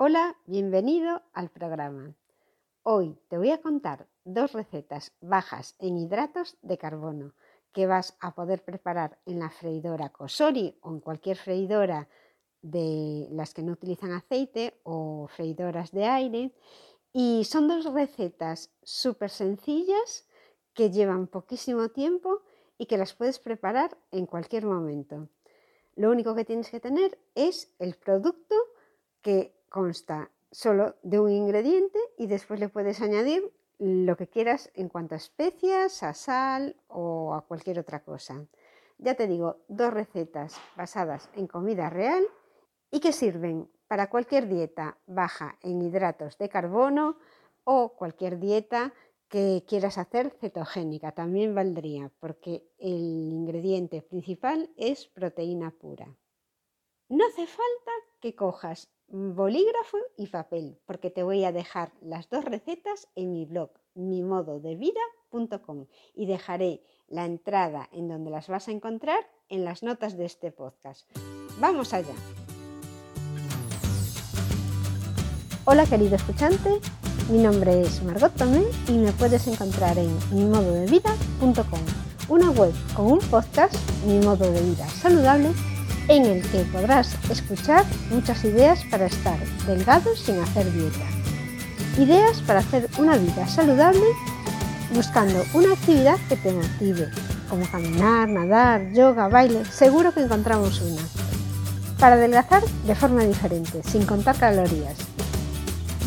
Hola, bienvenido al programa. Hoy te voy a contar dos recetas bajas en hidratos de carbono que vas a poder preparar en la freidora Cosori o en cualquier freidora de las que no utilizan aceite o freidoras de aire. Y son dos recetas súper sencillas que llevan poquísimo tiempo y que las puedes preparar en cualquier momento. Lo único que tienes que tener es el producto que consta solo de un ingrediente y después le puedes añadir lo que quieras en cuanto a especias, a sal o a cualquier otra cosa. Ya te digo, dos recetas basadas en comida real y que sirven para cualquier dieta baja en hidratos de carbono o cualquier dieta que quieras hacer cetogénica también valdría, porque el ingrediente principal es proteína pura. No hace falta que cojas bolígrafo y papel, porque te voy a dejar las dos recetas en mi blog mimododevida.com y dejaré la entrada en donde las vas a encontrar en las notas de este podcast. ¡Vamos allá! Hola querido escuchante, mi nombre es Margot Tomé y me puedes encontrar en mimododevida.com, una web con un podcast, Mi Modo de Vida Saludable, en el que podrás escuchar muchas ideas para estar delgado sin hacer dieta. Ideas para hacer una vida saludable buscando una actividad que te motive, como caminar, nadar, yoga, baile, seguro que encontramos una. Para adelgazar de forma diferente, sin contar calorías,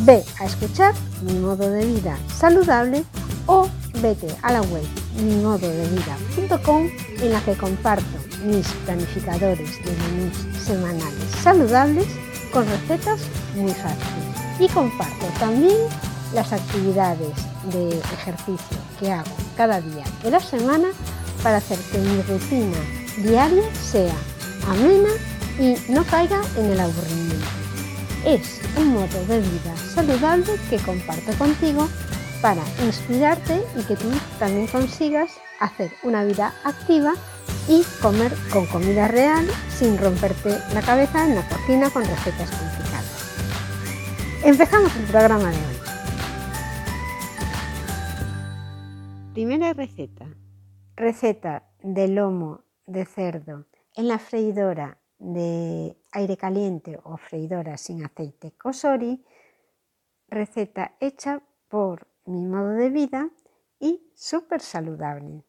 Ve a escuchar Mi Modo de Vida Saludable o vete a la web mimododevida.com en la que comparto mis planificadores de menús semanales saludables con recetas muy fáciles. Y comparto también las actividades de ejercicio que hago cada día de la semana para hacer que mi rutina diaria sea amena y no caiga en el aburrimiento. Es un modo de vida saludable que comparto contigo para inspirarte y que tú también consigas hacer una vida activa y comer con comida real sin romperte la cabeza en la cocina con recetas complicadas. Empezamos el programa de hoy. Primera receta. Receta de lomo de cerdo en la freidora de aire caliente o freidora sin aceite Kosori, receta hecha por mi modo de vida y súper saludable.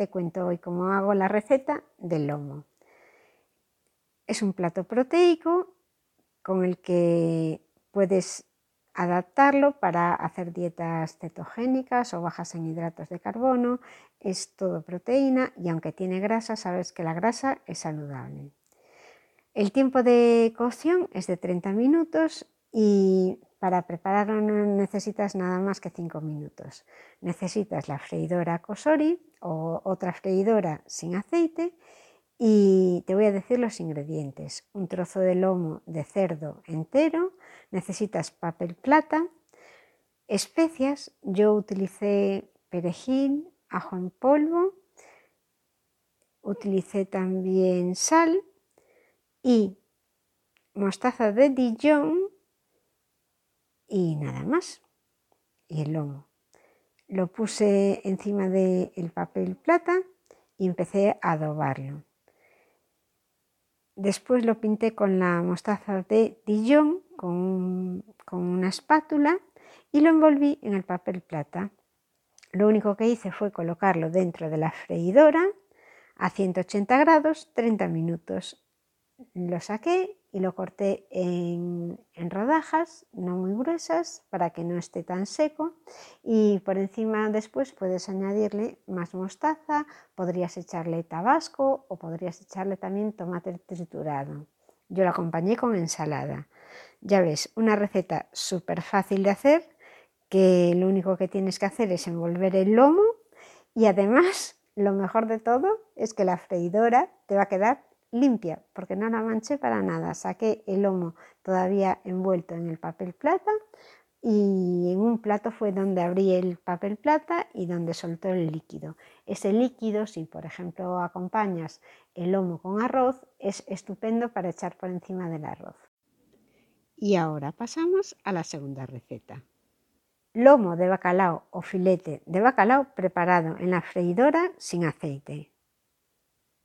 Te cuento hoy cómo hago la receta del lomo. Es un plato proteico con el que puedes adaptarlo para hacer dietas cetogénicas o bajas en hidratos de carbono. Es todo proteína y aunque tiene grasa, sabes que la grasa es saludable. El tiempo de cocción es de 30 minutos y para prepararlo no necesitas nada más que 5 minutos. Necesitas la freidora Kosori o otra freidora sin aceite y te voy a decir los ingredientes. Un trozo de lomo de cerdo entero, necesitas papel plata, especias, yo utilicé perejil, ajo en polvo, utilicé también sal, y mostaza de Dijon y nada más. Y el lomo. Lo puse encima del papel plata y empecé a adobarlo. Después lo pinté con la mostaza de Dijon con, con una espátula y lo envolví en el papel plata. Lo único que hice fue colocarlo dentro de la freidora a 180 grados 30 minutos lo saqué y lo corté en, rodajas, no muy gruesas, para que no esté tan seco. Y por encima después puedes añadirle más mostaza, podrías echarle tabasco o podrías echarle también tomate triturado. Yo lo acompañé con ensalada. Ya ves, una receta súper fácil de hacer, que lo único que tienes que hacer es envolver el lomo y además lo mejor de todo es que la freidora te va a quedar limpia, porque no la manché para nada. Saqué el lomo todavía envuelto en el papel plata y en un plato fue donde abrí el papel plata y donde soltó el líquido. Ese líquido, si por ejemplo acompañas el lomo con arroz, es estupendo para echar por encima del arroz. Y ahora pasamos a la segunda receta. Lomo de bacalao o filete de bacalao preparado en la freidora sin aceite.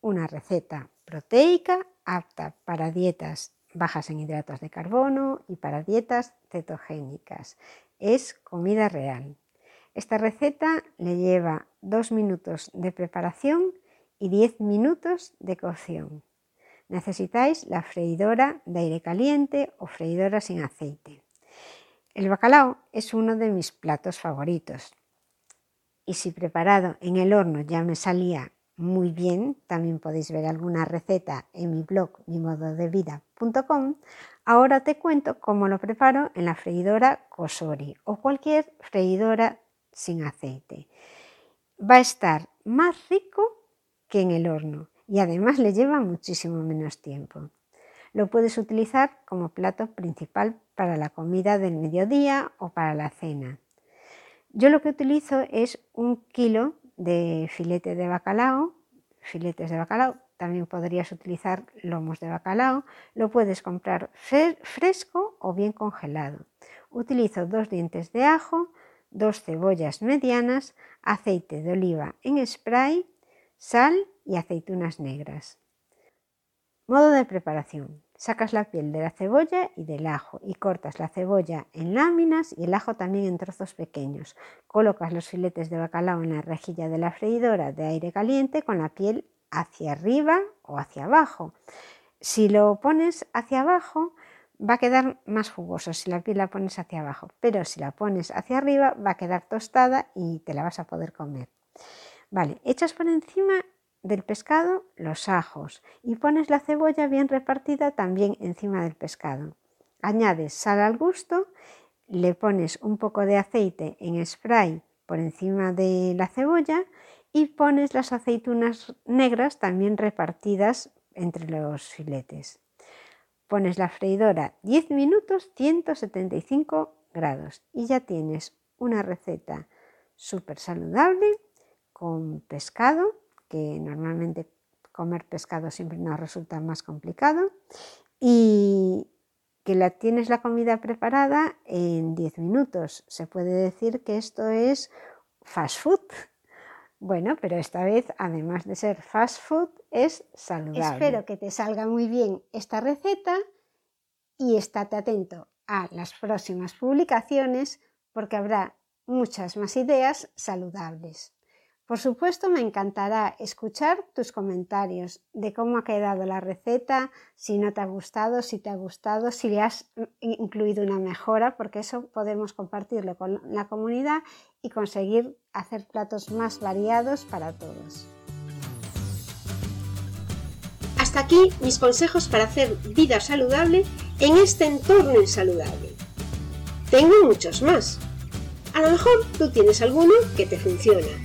Una receta proteica apta para dietas bajas en hidratos de carbono y para dietas cetogénicas. Es comida real. Esta receta le lleva 2 minutos de preparación y 10 minutos de cocción. Necesitáis la freidora de aire caliente o freidora sin aceite. El bacalao es uno de mis platos favoritos y si preparado en el horno ya me salía muy bien, también podéis ver alguna receta en mi blog mimododevida.com. Ahora te cuento cómo lo preparo en la freidora Cosori o cualquier freidora sin aceite. Va a estar más rico que en el horno y además le lleva muchísimo menos tiempo. Lo puedes utilizar como plato principal para la comida del mediodía o para la cena. Yo lo que utilizo es un kilo de filete de bacalao, filetes de bacalao, también podrías utilizar lomos de bacalao, lo puedes comprar fresco o bien congelado. Utilizo dos dientes de ajo, dos cebollas medianas, aceite de oliva en spray, sal y aceitunas negras. Modo de preparación. Sacas la piel de la cebolla y del ajo y cortas la cebolla en láminas y el ajo también en trozos pequeños. Colocas los filetes de bacalao en la rejilla de la freidora de aire caliente con la piel hacia arriba o hacia abajo. Si lo pones hacia abajo va a quedar más jugoso si la piel la pones hacia abajo, pero si la pones hacia arriba va a quedar tostada y te la vas a poder comer. Vale, echas por encima del pescado los ajos y pones la cebolla bien repartida también encima del pescado. Añades sal al gusto, le pones un poco de aceite en spray por encima de la cebolla y pones las aceitunas negras también repartidas entre los filetes. Pones la freidora 10 minutos 175 grados y ya tienes una receta súper saludable con pescado normalmente comer pescado siempre nos resulta más complicado y que la tienes la comida preparada en 10 minutos. Se puede decir que esto es fast food. Bueno, pero esta vez, además de ser fast food, es saludable. Espero que te salga muy bien esta receta y estate atento a las próximas publicaciones porque habrá muchas más ideas saludables. Por supuesto, me encantará escuchar tus comentarios de cómo ha quedado la receta, si no te ha gustado, si te ha gustado, si le has incluido una mejora, porque eso podemos compartirlo con la comunidad y conseguir hacer platos más variados para todos. Hasta aquí mis consejos para hacer vida saludable en este entorno insaludable. Tengo muchos más. A lo mejor tú tienes alguno que te funciona